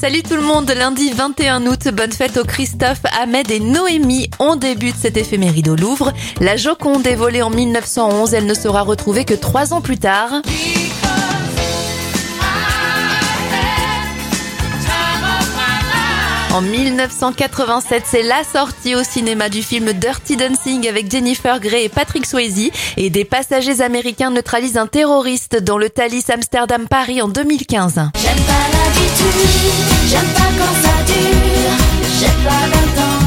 Salut tout le monde, lundi 21 août, bonne fête aux Christophe, Ahmed et Noémie. On débute cet éphéméride au Louvre. La Joconde est volée en 1911, elle ne sera retrouvée que trois ans plus tard. En 1987, c'est la sortie au cinéma du film Dirty Dancing avec Jennifer Grey et Patrick Swayze et des passagers américains neutralisent un terroriste dans le Thalys Amsterdam-Paris en 2015. J'aime pas l'habitude, j'aime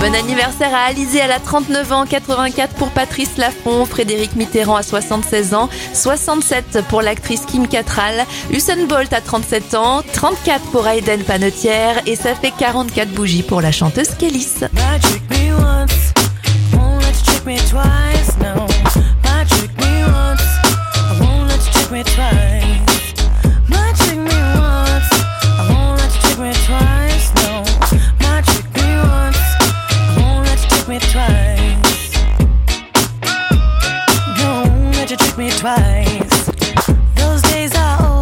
Bon anniversaire à Alizé, elle a 39 ans, 84 pour Patrice Laffont, Frédéric Mitterrand à 76 ans, 67 pour l'actrice Kim Cattrall, Usain Bolt à 37 ans, 34 pour Aiden Panetière et ça fait 44 bougies pour la chanteuse Kélis. Me twice. Won't let you trick me twice. Those days are old